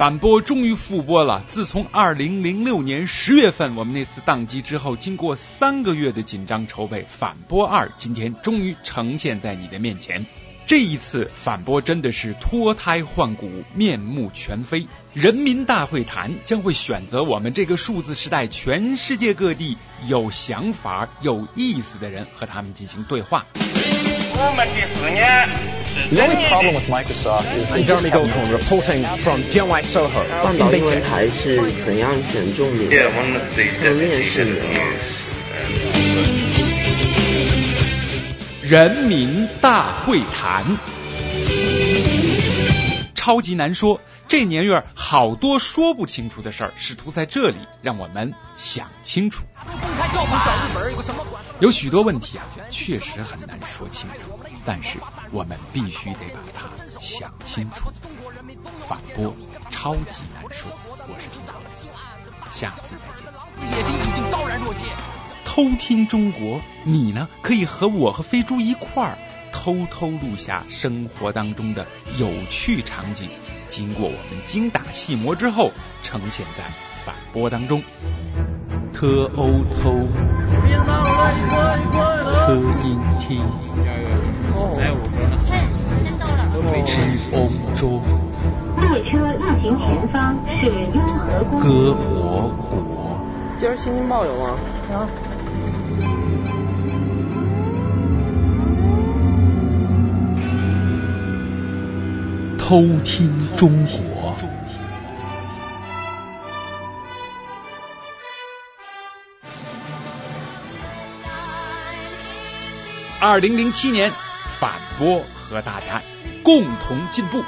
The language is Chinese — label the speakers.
Speaker 1: 反播终于复播了。自从二零零六年十月份我们那次宕机之后，经过三个月的紧张筹备，反播二今天终于呈现在你的面前。这一次反播真的是脱胎换骨、面目全非。人民大会谈将会选择我们这个数字时代全世界各地有想法、有意思的人和他们进行对话。
Speaker 2: 我们的思念。
Speaker 3: The only problem with Microsoft is I'm Jeremy Goldcorn reporting from Jianwai Soho
Speaker 4: 半岛英文台是怎样选中你的？和面试你吗？
Speaker 1: 人民大会谈，超级难说。这年月好多说不清楚的事儿，试图在这里让我们想清楚。有许多问题啊，确实很难说清楚，但是我们必须得把它想清楚。反驳超级难说，我是平涛，下次再见。野心已经昭然若揭偷听中国，你呢可以和我和飞猪一块儿偷偷录下生活当中的有趣场景。经过我们精打细磨之后，呈现在反播当中。特欧偷，特音听，知欧洲。
Speaker 5: 列车运行前方是雍和宫。
Speaker 1: 歌我国。
Speaker 4: 今儿新京报有吗？
Speaker 5: 有。
Speaker 1: 偷听中国。二零零七年反播和大家共同进步。